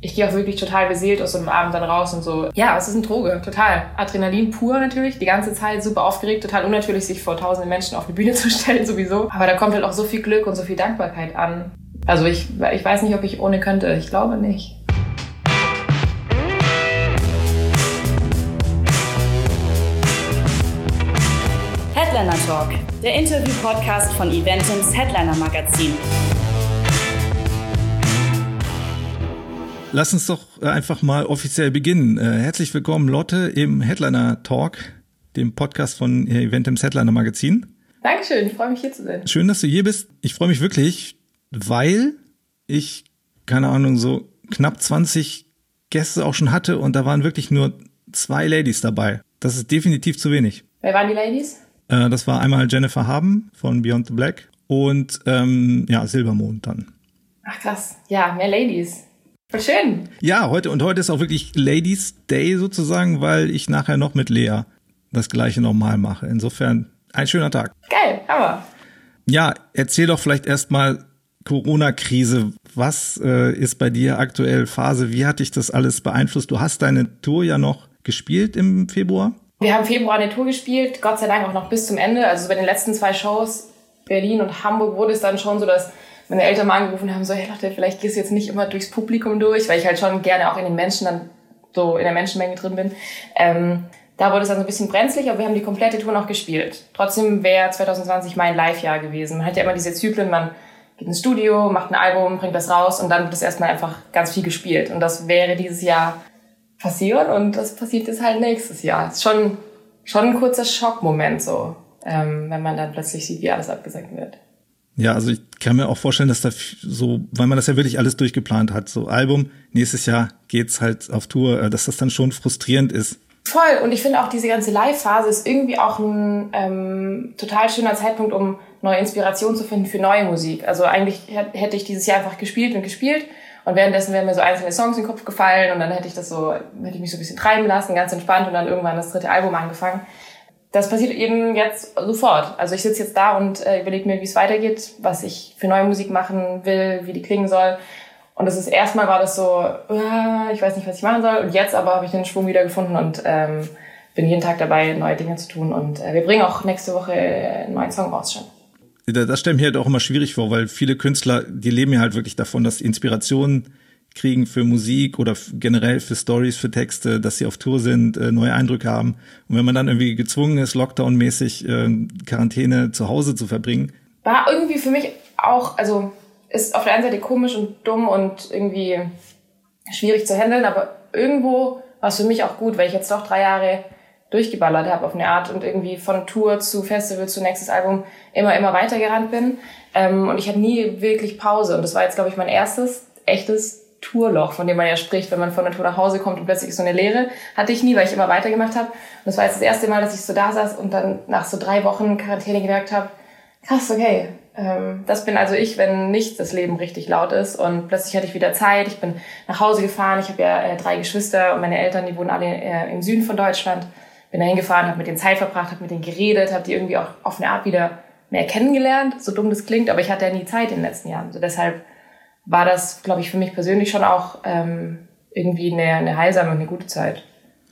ich gehe auch wirklich total beseelt aus so einem Abend dann raus und so. Ja, es ist eine Droge, total. Adrenalin pur natürlich, die ganze Zeit super aufgeregt, total unnatürlich, sich vor tausenden Menschen auf die Bühne zu stellen sowieso. Aber da kommt halt auch so viel Glück und so viel Dankbarkeit an. Also ich, ich weiß nicht, ob ich ohne könnte. Ich glaube nicht. Headliner Talk, der Interview-Podcast von Eventims Headliner Magazin. Lass uns doch äh, einfach mal offiziell beginnen. Äh, herzlich willkommen, Lotte, im Headliner Talk, dem Podcast von Eventims Headliner Magazin. Dankeschön, ich freue mich hier zu sein. Schön, dass du hier bist. Ich freue mich wirklich, weil ich, keine Ahnung, so knapp 20 Gäste auch schon hatte und da waren wirklich nur zwei Ladies dabei. Das ist definitiv zu wenig. Wer waren die Ladies? Äh, das war einmal Jennifer Haben von Beyond the Black und ähm, ja, Silbermond dann. Ach krass, ja, mehr Ladies. Schön. Ja, heute und heute ist auch wirklich Ladies Day sozusagen, weil ich nachher noch mit Lea das gleiche nochmal mache. Insofern ein schöner Tag. Geil, aber. Ja, erzähl doch vielleicht erstmal Corona-Krise. Was äh, ist bei dir aktuell Phase? Wie hat dich das alles beeinflusst? Du hast deine Tour ja noch gespielt im Februar. Wir haben im Februar eine Tour gespielt, Gott sei Dank auch noch bis zum Ende. Also bei den letzten zwei Shows, Berlin und Hamburg, wurde es dann schon so, dass meine Eltern mal angerufen haben, so, hey Leute, vielleicht gehst du jetzt nicht immer durchs Publikum durch, weil ich halt schon gerne auch in den Menschen dann so in der Menschenmenge drin bin. Ähm, da wurde es dann so ein bisschen brenzlig, aber wir haben die komplette Tour noch gespielt. Trotzdem wäre 2020 mein Live-Jahr gewesen. Man hat ja immer diese Zyklen, man geht ins Studio, macht ein Album, bringt das raus und dann wird das erstmal einfach ganz viel gespielt. Und das wäre dieses Jahr passiert und das passiert jetzt halt nächstes Jahr. Das ist schon, schon ein kurzer Schockmoment so, ähm, wenn man dann plötzlich sieht, wie alles abgesagt wird. Ja, also ich kann mir auch vorstellen, dass da so, weil man das ja wirklich alles durchgeplant hat, so Album, nächstes Jahr geht's halt auf Tour, äh, dass das dann schon frustrierend ist. Voll. Und ich finde auch diese ganze Live-Phase ist irgendwie auch ein ähm, total schöner Zeitpunkt, um neue Inspiration zu finden für neue Musik. Also eigentlich hätte ich dieses Jahr einfach gespielt und gespielt und währenddessen wären mir so einzelne Songs in den Kopf gefallen und dann hätte ich das so, hätte ich mich so ein bisschen treiben lassen, ganz entspannt und dann irgendwann das dritte Album angefangen das passiert eben jetzt sofort. Also ich sitze jetzt da und äh, überlege mir, wie es weitergeht, was ich für neue Musik machen will, wie die klingen soll. Und das ist erstmal war das so, uh, ich weiß nicht, was ich machen soll. Und jetzt aber habe ich den Schwung wieder gefunden und ähm, bin jeden Tag dabei, neue Dinge zu tun. Und äh, wir bringen auch nächste Woche einen neuen Song raus schon. Das stelle ich mir halt auch immer schwierig vor, weil viele Künstler, die leben ja halt wirklich davon, dass Inspiration kriegen für Musik oder generell für Stories, für Texte, dass sie auf Tour sind, äh, neue Eindrücke haben. Und wenn man dann irgendwie gezwungen ist, Lockdown-mäßig äh, Quarantäne zu Hause zu verbringen. War irgendwie für mich auch, also ist auf der einen Seite komisch und dumm und irgendwie schwierig zu handeln, aber irgendwo war es für mich auch gut, weil ich jetzt doch drei Jahre durchgeballert habe auf eine Art und irgendwie von Tour zu Festival zu nächstes Album immer, immer weitergerannt bin. Ähm, und ich hatte nie wirklich Pause. Und das war jetzt, glaube ich, mein erstes echtes Tourloch, von dem man ja spricht, wenn man von der Tour nach Hause kommt und plötzlich ist so eine Leere. Hatte ich nie, weil ich immer weitergemacht habe. Und das war jetzt das erste Mal, dass ich so da saß und dann nach so drei Wochen Quarantäne gemerkt habe, krass, okay, ähm, das bin also ich, wenn nicht das Leben richtig laut ist. Und plötzlich hatte ich wieder Zeit. Ich bin nach Hause gefahren. Ich habe ja äh, drei Geschwister und meine Eltern, die wohnen alle äh, im Süden von Deutschland. Bin da hingefahren, habe mit denen Zeit verbracht, habe mit denen geredet, habe die irgendwie auch auf eine Art wieder mehr kennengelernt. So dumm das klingt, aber ich hatte ja nie Zeit in den letzten Jahren. So deshalb war das, glaube ich, für mich persönlich schon auch ähm, irgendwie eine, eine heilsame und eine gute Zeit.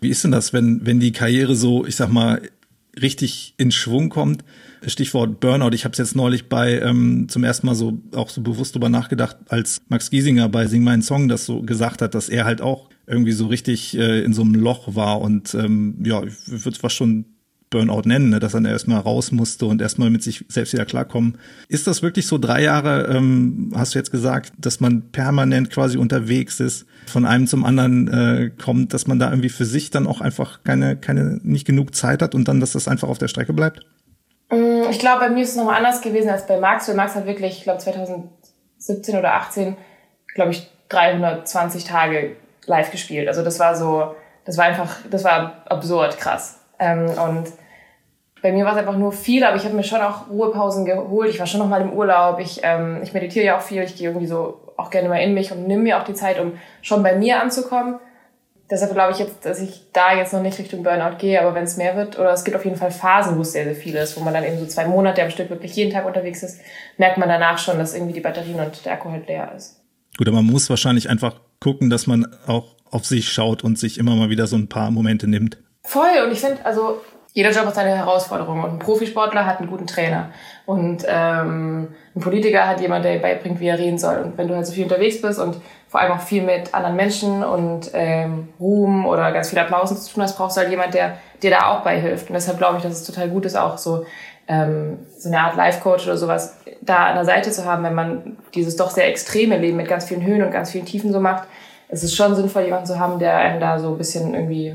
Wie ist denn das, wenn, wenn die Karriere so, ich sag mal, richtig in Schwung kommt? Stichwort Burnout. Ich habe es jetzt neulich bei ähm, zum ersten Mal so auch so bewusst drüber nachgedacht, als Max Giesinger bei Sing meinen Song das so gesagt hat, dass er halt auch irgendwie so richtig äh, in so einem Loch war und ähm, ja, ich würde fast schon Burnout nennen, ne, dass er erstmal raus musste und erstmal mit sich selbst wieder klarkommen. Ist das wirklich so drei Jahre, ähm, hast du jetzt gesagt, dass man permanent quasi unterwegs ist, von einem zum anderen äh, kommt, dass man da irgendwie für sich dann auch einfach keine, keine, nicht genug Zeit hat und dann, dass das einfach auf der Strecke bleibt? Mm, ich glaube, bei mir ist es nochmal anders gewesen als bei Max, weil Max hat wirklich, ich glaube 2017 oder 18, glaube ich, 320 Tage live gespielt. Also das war so, das war einfach, das war absurd krass. Ähm, und bei mir war es einfach nur viel, aber ich habe mir schon auch Ruhepausen geholt. Ich war schon noch mal im Urlaub. Ich, ähm, ich meditiere ja auch viel. Ich gehe irgendwie so auch gerne mal in mich und nimm mir auch die Zeit, um schon bei mir anzukommen. Deshalb glaube ich jetzt, dass ich da jetzt noch nicht Richtung Burnout gehe, aber wenn es mehr wird, oder es gibt auf jeden Fall Phasen, wo es sehr, sehr viel ist, wo man dann eben so zwei Monate am Stück wirklich jeden Tag unterwegs ist, merkt man danach schon, dass irgendwie die Batterien und der Akku halt leer ist. Gut, aber man muss wahrscheinlich einfach gucken, dass man auch auf sich schaut und sich immer mal wieder so ein paar Momente nimmt. Voll. Und ich finde, also jeder Job hat seine Herausforderung. Und ein Profisportler hat einen guten Trainer. Und ähm, ein Politiker hat jemand, der beibringt, wie er reden soll. Und wenn du halt so viel unterwegs bist und vor allem auch viel mit anderen Menschen und ähm, Ruhm oder ganz viel Applaus zu tun hast, brauchst du halt jemand, der dir da auch beihilft. Und deshalb glaube ich, dass es total gut ist, auch so ähm, so eine Art Life-Coach oder sowas da an der Seite zu haben, wenn man dieses doch sehr extreme Leben mit ganz vielen Höhen und ganz vielen Tiefen so macht. Es ist schon sinnvoll, jemanden zu haben, der einem da so ein bisschen irgendwie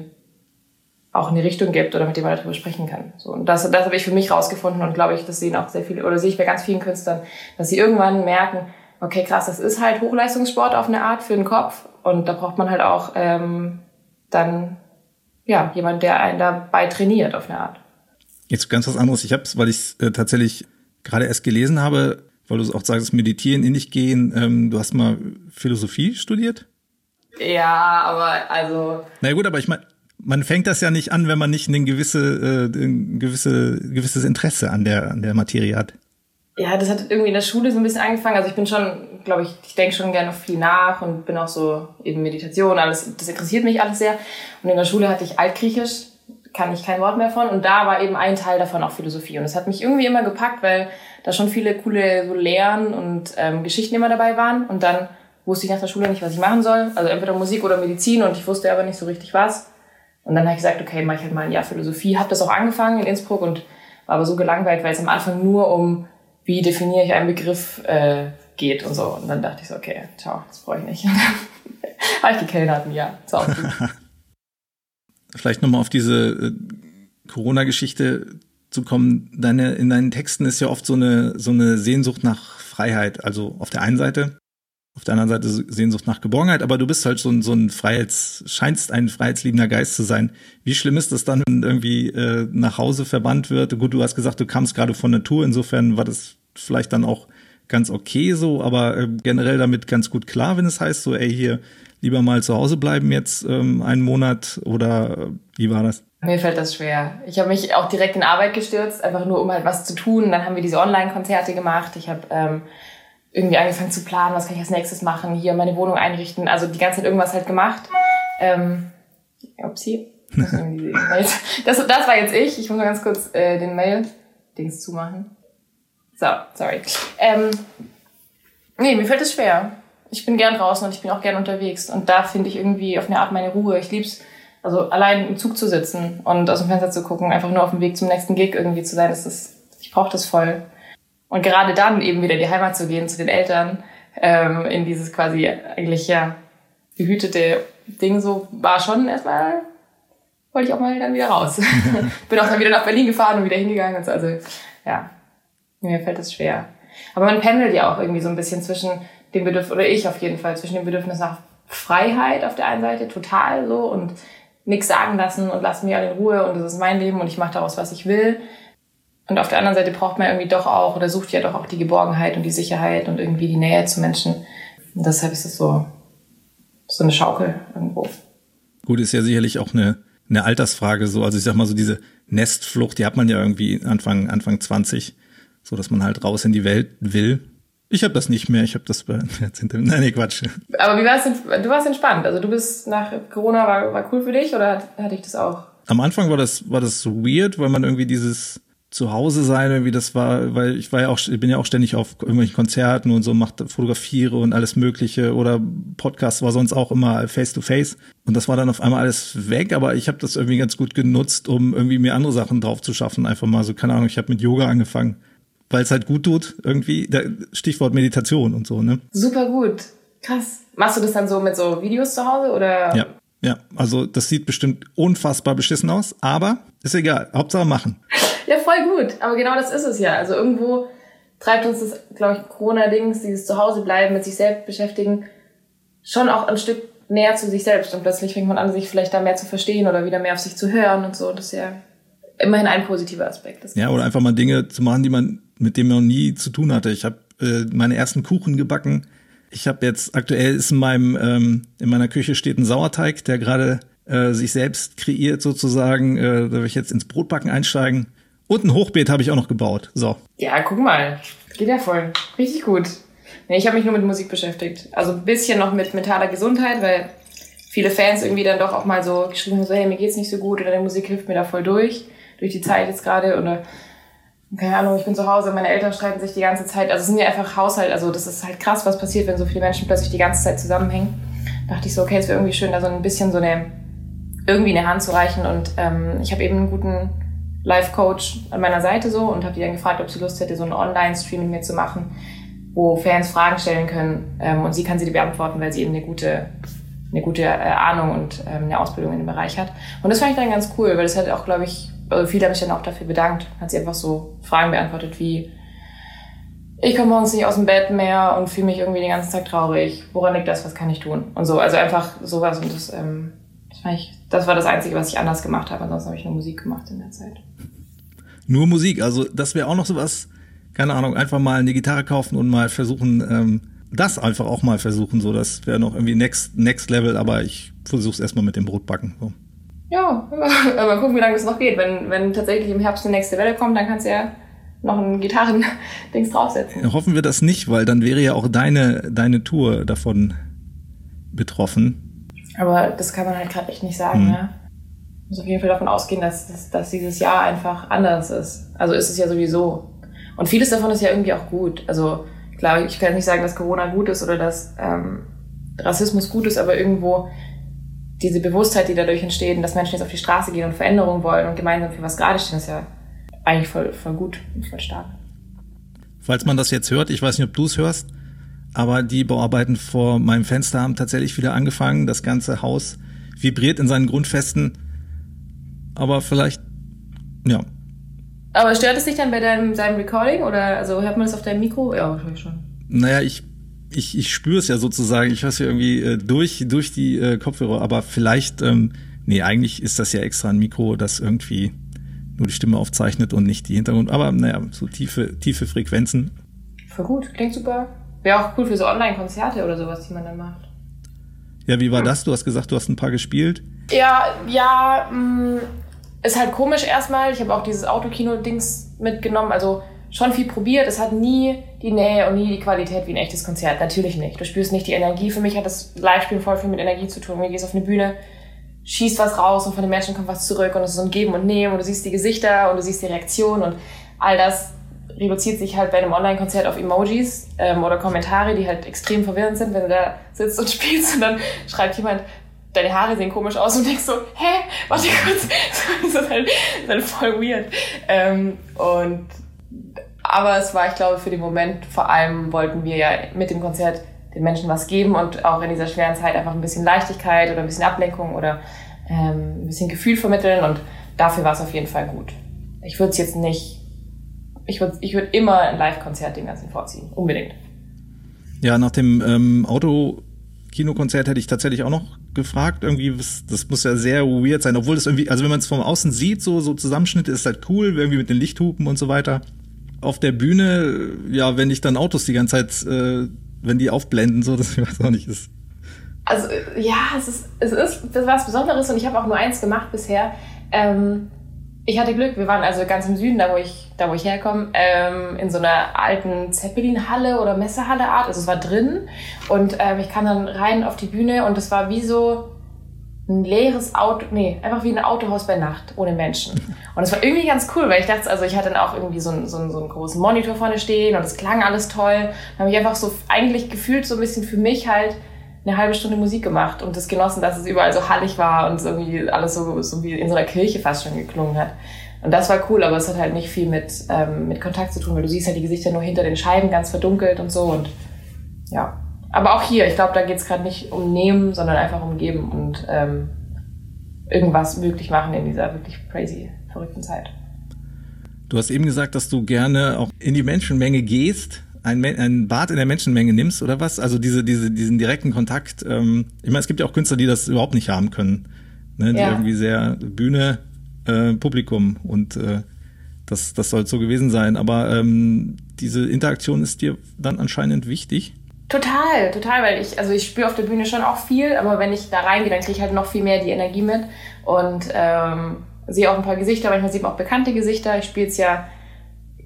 auch eine Richtung gibt oder mit dem man darüber sprechen kann. So, und das, das habe ich für mich rausgefunden und glaube ich, das sehen auch sehr viele, oder sehe ich bei ganz vielen Künstlern, dass sie irgendwann merken, okay, krass, das ist halt Hochleistungssport auf eine Art für den Kopf und da braucht man halt auch ähm, dann ja jemand, der einen dabei trainiert auf eine Art. Jetzt ganz was anderes. Ich habe es, weil ich es äh, tatsächlich gerade erst gelesen habe, weil du auch sagst, meditieren, in dich gehen. Ähm, du hast mal Philosophie studiert? Ja, aber also. Na gut, aber ich meine, man fängt das ja nicht an, wenn man nicht ein gewisse, äh, gewisse, gewisses Interesse an der, an der Materie hat. Ja, das hat irgendwie in der Schule so ein bisschen angefangen. Also ich bin schon, glaube ich, ich denke schon gerne viel nach und bin auch so eben Meditation, alles, das interessiert mich alles sehr. Und in der Schule hatte ich Altgriechisch kann ich kein Wort mehr von. Und da war eben ein Teil davon auch Philosophie. Und das hat mich irgendwie immer gepackt, weil da schon viele coole so Lehren und ähm, Geschichten immer dabei waren. Und dann wusste ich nach der Schule nicht, was ich machen soll. Also entweder Musik oder Medizin und ich wusste aber nicht so richtig was. Und dann habe ich gesagt, okay, mache ich halt mal ein Jahr Philosophie. Habe das auch angefangen in Innsbruck und war aber so gelangweilt, weil es am Anfang nur um, wie definiere ich einen Begriff äh, geht und so. Und dann dachte ich so, okay, ciao, das brauche ich nicht. habe ich gekellnert ein Jahr. War auch gut. vielleicht nochmal auf diese äh, Corona-Geschichte zu kommen. Deine, in deinen Texten ist ja oft so eine, so eine Sehnsucht nach Freiheit. Also auf der einen Seite, auf der anderen Seite Sehnsucht nach Geborgenheit, aber du bist halt so ein, so ein Freiheits, scheinst ein freiheitsliebender Geist zu sein. Wie schlimm ist das dann, wenn irgendwie äh, nach Hause verbannt wird? Gut, du hast gesagt, du kamst gerade von Natur, insofern war das vielleicht dann auch ganz okay so, aber äh, generell damit ganz gut klar, wenn es heißt, so, ey, hier, lieber mal zu Hause bleiben jetzt ähm, einen Monat oder äh, wie war das? Mir fällt das schwer. Ich habe mich auch direkt in Arbeit gestürzt, einfach nur um halt was zu tun. Dann haben wir diese Online-Konzerte gemacht. Ich habe ähm, irgendwie angefangen zu planen, was kann ich als nächstes machen, hier meine Wohnung einrichten. Also die ganze Zeit irgendwas halt gemacht. Ähm, upsie. Das, das war jetzt ich. Ich muss mal ganz kurz äh, den Mail-Dings zumachen. So, sorry. Ähm, nee, mir fällt es schwer ich bin gern draußen und ich bin auch gern unterwegs. Und da finde ich irgendwie auf eine Art meine Ruhe. Ich lieb's, also allein im Zug zu sitzen und aus dem Fenster zu gucken, einfach nur auf dem Weg zum nächsten Gig irgendwie zu sein. Das ist, ich brauche das voll. Und gerade dann eben wieder in die Heimat zu gehen, zu den Eltern, ähm, in dieses quasi eigentlich ja behütete Ding so, war schon erstmal, wollte ich auch mal dann wieder raus. bin auch dann wieder nach Berlin gefahren und wieder hingegangen und so. Also ja, mir fällt das schwer. Aber man pendelt ja auch irgendwie so ein bisschen zwischen dem Bedürfnis, oder ich auf jeden Fall, zwischen dem Bedürfnis nach Freiheit auf der einen Seite, total so, und nichts sagen lassen und lassen mich alle in Ruhe und das ist mein Leben und ich mache daraus, was ich will. Und auf der anderen Seite braucht man irgendwie doch auch, oder sucht ja doch auch die Geborgenheit und die Sicherheit und irgendwie die Nähe zu Menschen. Und deshalb ist es so, so eine Schaukel irgendwo. Gut, ist ja sicherlich auch eine, eine Altersfrage so. Also ich sag mal so diese Nestflucht, die hat man ja irgendwie Anfang, Anfang 20, so dass man halt raus in die Welt will ich habe das nicht mehr. Ich habe das bei Nein, nee, Quatsch. Aber wie war's denn? Du warst entspannt. Also du bist nach Corona war, war cool für dich oder hatte ich das auch? Am Anfang war das war das so weird, weil man irgendwie dieses Zuhause sein irgendwie das war, weil ich war ja auch ich bin ja auch ständig auf irgendwelchen Konzerten und so macht fotografiere und alles mögliche oder Podcast war sonst auch immer face to face und das war dann auf einmal alles weg, aber ich habe das irgendwie ganz gut genutzt, um irgendwie mir andere Sachen drauf zu schaffen, einfach mal so keine Ahnung, ich habe mit Yoga angefangen weil es halt gut tut, irgendwie. Stichwort Meditation und so, ne? Super gut. Krass. Machst du das dann so mit so Videos zu Hause oder? Ja, ja. Also das sieht bestimmt unfassbar beschissen aus, aber ist egal. Hauptsache machen. ja, voll gut. Aber genau das ist es ja. Also irgendwo treibt uns das, glaube ich, Corona-Dings, dieses Zuhause bleiben, mit sich selbst beschäftigen, schon auch ein Stück näher zu sich selbst. Und plötzlich fängt man an, sich vielleicht da mehr zu verstehen oder wieder mehr auf sich zu hören und so. Das ist ja immerhin ein positiver Aspekt. Ja, oder einfach mal Dinge zu machen, die man mit dem man noch nie zu tun hatte. Ich habe äh, meine ersten Kuchen gebacken. Ich habe jetzt aktuell ist in meinem ähm, in meiner Küche steht ein Sauerteig, der gerade äh, sich selbst kreiert sozusagen. Äh, da will ich jetzt ins Brotbacken einsteigen. Und ein Hochbeet habe ich auch noch gebaut. So. Ja, guck mal, geht ja voll, richtig gut. Nee, ich habe mich nur mit Musik beschäftigt. Also ein bisschen noch mit mentaler Gesundheit, weil viele Fans irgendwie dann doch auch mal so geschrieben haben, so, hey, mir geht's nicht so gut oder die Musik hilft mir da voll durch, durch die Zeit jetzt gerade oder keine Ahnung, ich bin zu Hause, meine Eltern streiten sich die ganze Zeit. Also es sind ja einfach Haushalt, also das ist halt krass, was passiert, wenn so viele Menschen plötzlich die ganze Zeit zusammenhängen. Da dachte ich so, okay, es wäre irgendwie schön, da so ein bisschen so eine, irgendwie eine Hand zu reichen. Und ähm, ich habe eben einen guten Life-Coach an meiner Seite so und habe die dann gefragt, ob sie Lust hätte, so einen Online-Stream mit mir zu machen, wo Fans Fragen stellen können ähm, und sie kann sie die beantworten, weil sie eben eine gute eine gute äh, Ahnung und ähm, eine Ausbildung in dem Bereich hat. Und das fand ich dann ganz cool, weil das hat auch, glaube ich, also viele haben sich dann auch dafür bedankt. Hat sie einfach so Fragen beantwortet wie, ich komme morgens nicht aus dem Bett mehr und fühle mich irgendwie den ganzen Tag traurig. Woran liegt das? Was kann ich tun? Und so, also einfach sowas. Und das, ähm, das, fand ich, das war das Einzige, was ich anders gemacht habe. Ansonsten habe ich nur Musik gemacht in der Zeit. Nur Musik, also das wäre auch noch sowas, keine Ahnung, einfach mal eine Gitarre kaufen und mal versuchen, ähm, das einfach auch mal versuchen. So, das wäre noch irgendwie next, next level, aber ich versuche es erstmal mit dem Brotbacken. So. Ja, aber gucken, wie lange es noch geht. Wenn, wenn tatsächlich im Herbst eine nächste Welle kommt, dann kannst du ja noch ein Gitarren-Dings draufsetzen. Hoffen wir das nicht, weil dann wäre ja auch deine, deine Tour davon betroffen. Aber das kann man halt gerade echt nicht sagen, mhm. ne? muss auf jeden Fall davon ausgehen, dass, dass, dass dieses Jahr einfach anders ist. Also ist es ja sowieso. Und vieles davon ist ja irgendwie auch gut. Also klar, ich kann nicht sagen, dass Corona gut ist oder dass ähm, Rassismus gut ist, aber irgendwo diese Bewusstheit, die dadurch entsteht, dass Menschen jetzt auf die Straße gehen und Veränderungen wollen und gemeinsam für was gerade stehen, ist ja eigentlich voll, voll gut und voll stark. Falls man das jetzt hört, ich weiß nicht, ob du es hörst, aber die Bauarbeiten vor meinem Fenster haben tatsächlich wieder angefangen. Das ganze Haus vibriert in seinen Grundfesten. Aber vielleicht, ja. Aber stört es dich dann bei deinem, deinem Recording oder also hört man das auf deinem Mikro? Ja, wahrscheinlich schon. Naja, ich ich, ich spüre es ja sozusagen, ich höre es ja irgendwie äh, durch, durch die äh, Kopfhörer, aber vielleicht, ähm, nee, eigentlich ist das ja extra ein Mikro, das irgendwie nur die Stimme aufzeichnet und nicht die Hintergrund. Aber naja, so tiefe, tiefe Frequenzen. Voll gut, klingt super. Wäre auch cool für so Online-Konzerte oder sowas, die man dann macht. Ja, wie war das? Du hast gesagt, du hast ein paar gespielt. Ja, ja, mh, mm, ist halt komisch erstmal. Ich habe auch dieses Autokino-Dings mitgenommen. Also schon viel probiert. Es hat nie die Nähe und nie die Qualität wie ein echtes Konzert. Natürlich nicht. Du spürst nicht die Energie. Für mich hat das Live-Spielen voll viel mit Energie zu tun. Du gehst auf eine Bühne, schießt was raus und von den Menschen kommt was zurück und es ist so ein Geben und Nehmen und du siehst die Gesichter und du siehst die Reaktion und all das reduziert sich halt bei einem Online-Konzert auf Emojis ähm, oder Kommentare, die halt extrem verwirrend sind, wenn du da sitzt und spielst und dann schreibt jemand, deine Haare sehen komisch aus und denkst so, hä, warte kurz, das ist halt, das ist halt voll weird. Ähm, und aber es war, ich glaube, für den Moment vor allem wollten wir ja mit dem Konzert den Menschen was geben und auch in dieser schweren Zeit einfach ein bisschen Leichtigkeit oder ein bisschen Ablenkung oder ähm, ein bisschen Gefühl vermitteln und dafür war es auf jeden Fall gut. Ich würde es jetzt nicht, ich würde ich würd immer ein Live-Konzert dem Ganzen vorziehen, unbedingt. Ja, nach dem ähm, Auto hätte ich tatsächlich auch noch gefragt. Irgendwie, das muss ja sehr weird sein, obwohl das irgendwie, also wenn man es von außen sieht, so, so Zusammenschnitte ist halt cool, irgendwie mit den Lichthupen und so weiter auf der Bühne, ja, wenn ich dann Autos die ganze Zeit, äh, wenn die aufblenden, so, das ich weiß auch nicht ist. Also ja, es ist, es ist was Besonderes und ich habe auch nur eins gemacht bisher. Ähm, ich hatte Glück, wir waren also ganz im Süden, da wo ich, da wo ich herkomme, ähm, in so einer alten Zeppelin-Halle oder Messehalle-Art. Also es war drin und ähm, ich kam dann rein auf die Bühne und es war wie so ein leeres Auto, nee, einfach wie ein Autohaus bei Nacht, ohne Menschen. Und es war irgendwie ganz cool, weil ich dachte, also ich hatte dann auch irgendwie so einen, so einen, so einen großen Monitor vorne stehen und es klang alles toll. Dann habe ich einfach so eigentlich gefühlt so ein bisschen für mich halt eine halbe Stunde Musik gemacht und das genossen, dass es überall so hallig war und irgendwie alles so, so wie in so einer Kirche fast schon geklungen hat. Und das war cool, aber es hat halt nicht viel mit, ähm, mit Kontakt zu tun, weil du siehst halt die Gesichter nur hinter den Scheiben ganz verdunkelt und so und ja. Aber auch hier, ich glaube, da geht es gerade nicht um Nehmen, sondern einfach um Geben und ähm, irgendwas möglich machen in dieser wirklich crazy, verrückten Zeit. Du hast eben gesagt, dass du gerne auch in die Menschenmenge gehst, ein, ein Bad in der Menschenmenge nimmst oder was? Also diese, diese, diesen direkten Kontakt. Ähm, ich meine, es gibt ja auch Künstler, die das überhaupt nicht haben können. Ne? Die ja. irgendwie sehr Bühne, äh, Publikum und äh, das, das soll so gewesen sein. Aber ähm, diese Interaktion ist dir dann anscheinend wichtig. Total, total, weil ich, also ich spüre auf der Bühne schon auch viel, aber wenn ich da reingehe, dann kriege ich halt noch viel mehr die Energie mit und ähm, sehe auch ein paar Gesichter, manchmal sieht man auch bekannte Gesichter. Ich spiele jetzt ja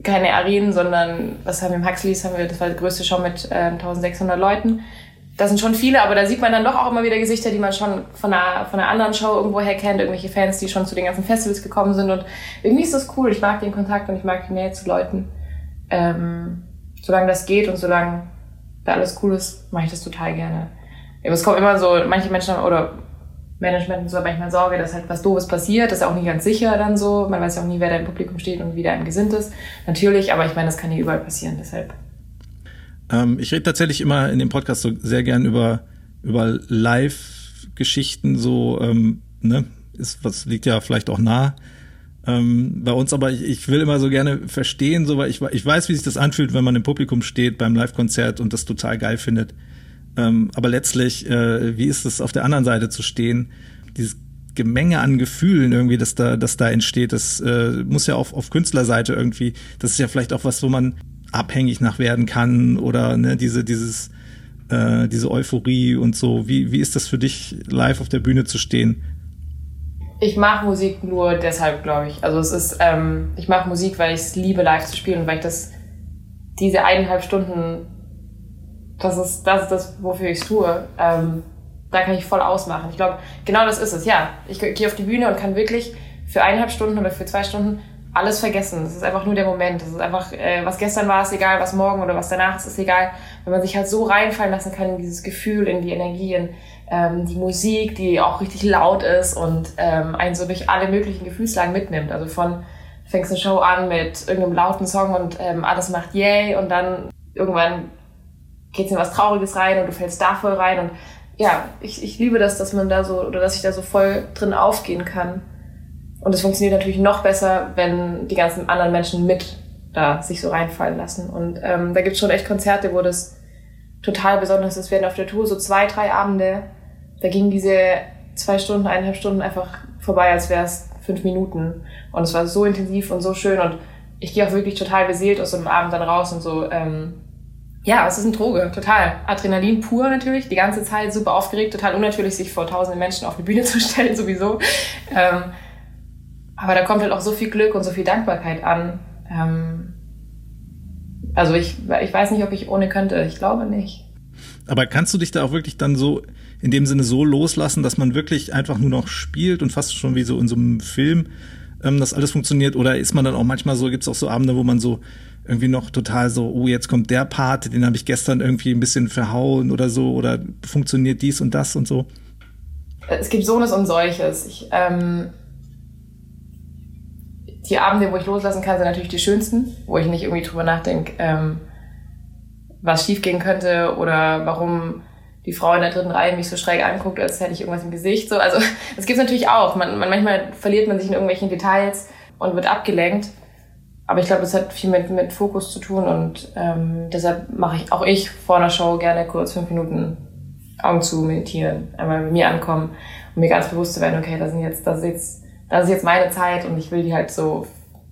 keine Arenen, sondern was haben wir im Huxleys, haben wir, das war die größte Show mit äh, 1600 Leuten. Das sind schon viele, aber da sieht man dann doch auch immer wieder Gesichter, die man schon von einer, von einer anderen Show irgendwoher kennt, irgendwelche Fans, die schon zu den ganzen Festivals gekommen sind und irgendwie ist das cool. Ich mag den Kontakt und ich mag die Nähe zu Leuten. Ähm, solange das geht und solange da alles cool ist, mache ich das total gerne. Es kommt immer so, manche Menschen oder Management so manchmal Sorge, dass halt was Doofes passiert. Das ist auch nicht ganz sicher dann so. Man weiß ja auch nie, wer da im Publikum steht und wie da einem gesinnt ist. Natürlich, aber ich meine, das kann ja überall passieren, deshalb. Ähm, ich rede tatsächlich immer in dem Podcast so sehr gern über, über Live-Geschichten, so, ähm, ne, ist, was liegt ja vielleicht auch nah ähm, bei uns, aber ich, ich will immer so gerne verstehen, so weil ich, ich weiß, wie sich das anfühlt, wenn man im Publikum steht beim Live-Konzert und das total geil findet. Ähm, aber letztlich, äh, wie ist es auf der anderen Seite zu stehen? Dieses Gemenge an Gefühlen irgendwie, das da, das da entsteht, das äh, muss ja auf, auf Künstlerseite irgendwie, das ist ja vielleicht auch was, wo man abhängig nach werden kann oder ne, diese, dieses, äh, diese Euphorie und so. Wie, wie ist das für dich, live auf der Bühne zu stehen? Ich mache Musik nur deshalb, glaube ich. Also es ist, ähm, ich mache Musik, weil ich es liebe, live zu spielen und weil ich das, diese eineinhalb Stunden das ist das, ist das wofür ich es tue. Ähm, da kann ich voll ausmachen. Ich glaube, genau das ist es. Ja, ich gehe auf die Bühne und kann wirklich für eineinhalb Stunden oder für zwei Stunden alles vergessen. Das ist einfach nur der Moment. Das ist einfach, äh, was gestern war, ist egal, was morgen oder was danach ist, ist egal. Wenn man sich halt so reinfallen lassen kann in dieses Gefühl, in die Energie, in ähm, die Musik, die auch richtig laut ist und ähm, einen so durch alle möglichen Gefühlslagen mitnimmt. Also von fängst eine Show an mit irgendeinem lauten Song und ähm, alles macht yay und dann irgendwann geht's in was Trauriges rein und du fällst da voll rein und ja, ich, ich liebe das, dass man da so, oder dass ich da so voll drin aufgehen kann. Und es funktioniert natürlich noch besser, wenn die ganzen anderen Menschen mit da sich so reinfallen lassen. Und ähm, da gibt's schon echt Konzerte, wo das total besonders ist. Wir hatten auf der Tour so zwei, drei Abende, da gingen diese zwei Stunden, eineinhalb Stunden einfach vorbei, als wäre es fünf Minuten. Und es war so intensiv und so schön. Und ich gehe auch wirklich total beseelt aus so einem Abend dann raus und so, ähm, ja, es ist eine Droge, total. Adrenalin pur natürlich, die ganze Zeit super aufgeregt, total unnatürlich, sich vor tausenden Menschen auf die Bühne zu stellen, sowieso. Ähm, aber da kommt halt auch so viel Glück und so viel Dankbarkeit an. Ähm, also ich, ich weiß nicht, ob ich ohne könnte. Ich glaube nicht. Aber kannst du dich da auch wirklich dann so in dem Sinne so loslassen, dass man wirklich einfach nur noch spielt und fast schon wie so in so einem Film ähm, das alles funktioniert? Oder ist man dann auch manchmal so, gibt es auch so Abende, wo man so irgendwie noch total so, oh, jetzt kommt der Part, den habe ich gestern irgendwie ein bisschen verhauen oder so, oder funktioniert dies und das und so? Es gibt Sohnes und solches. Ich, ähm, die Abende, wo ich loslassen kann, sind natürlich die schönsten, wo ich nicht irgendwie drüber nachdenke, ähm, was schiefgehen könnte oder warum die Frau in der dritten Reihe mich so schräg anguckt, als hätte ich irgendwas im Gesicht. So, also es gibt natürlich auch. Man, man, manchmal verliert man sich in irgendwelchen Details und wird abgelenkt. Aber ich glaube, es hat viel mit, mit Fokus zu tun und ähm, deshalb mache ich auch ich vor einer Show gerne kurz fünf Minuten Augen zu meditieren, einmal bei mir ankommen und mir ganz bewusst zu werden, okay, das, sind jetzt, das, ist jetzt, das ist jetzt meine Zeit und ich will die halt so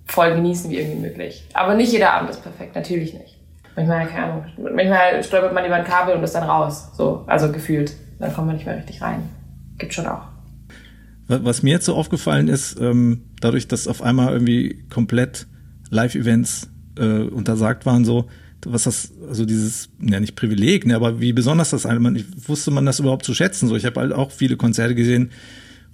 voll genießen wie irgendwie möglich. Aber nicht jeder Abend ist perfekt, natürlich nicht. Manchmal, keine Ahnung, manchmal stolpert man über ein Kabel und ist dann raus, so, also gefühlt. Dann kommt man nicht mehr richtig rein. Gibt schon auch. Was mir jetzt so aufgefallen ist, ähm, dadurch, dass auf einmal irgendwie komplett Live-Events äh, untersagt waren, so was das, also dieses, ja nicht Privileg, ne, aber wie besonders das ich wusste man das überhaupt zu schätzen. So, ich habe halt auch viele Konzerte gesehen,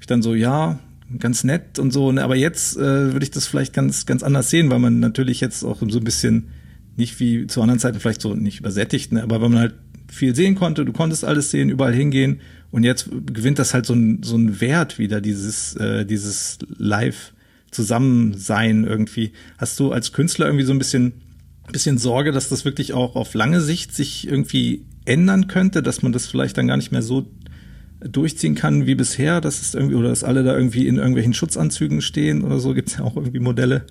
ich dann so, ja, ganz nett und so, ne, aber jetzt äh, würde ich das vielleicht ganz, ganz anders sehen, weil man natürlich jetzt auch so ein bisschen nicht wie zu anderen Zeiten vielleicht so nicht übersättigt, ne, aber weil man halt viel sehen konnte, du konntest alles sehen, überall hingehen und jetzt gewinnt das halt so ein, so ein Wert wieder, dieses, äh, dieses Live- Zusammensein irgendwie. Hast du als Künstler irgendwie so ein bisschen, bisschen Sorge, dass das wirklich auch auf lange Sicht sich irgendwie ändern könnte, dass man das vielleicht dann gar nicht mehr so durchziehen kann wie bisher, dass es irgendwie, oder dass alle da irgendwie in irgendwelchen Schutzanzügen stehen oder so, gibt es ja auch irgendwie Modelle.